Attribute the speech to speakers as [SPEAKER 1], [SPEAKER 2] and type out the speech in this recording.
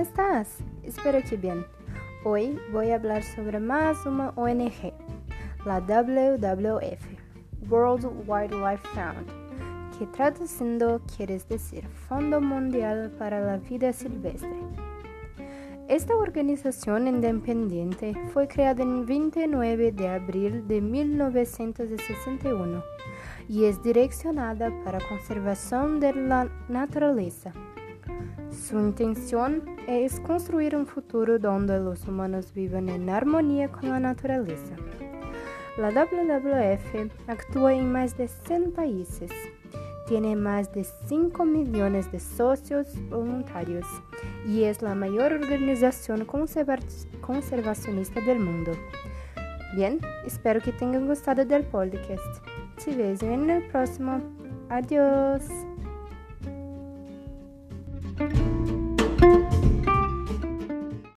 [SPEAKER 1] estás? Espero que bien. Hoy voy a hablar sobre más una ONG, la WWF, World Wildlife Fund, que traduciendo quiere decir Fondo Mundial para la Vida Silvestre. Esta organización independiente fue creada el 29 de abril de 1961 y es direccionada para conservación de la naturaleza. Su intención es construir un futuro donde los humanos vivan en armonía con la naturaleza. La WWF actúa en más de 100 países. Tiene más de 5 millones de socios voluntarios y es la mayor organización conservacionista del mundo. Bien, espero que tengan gustado del podcast. Te vejo el próximo. Adiós.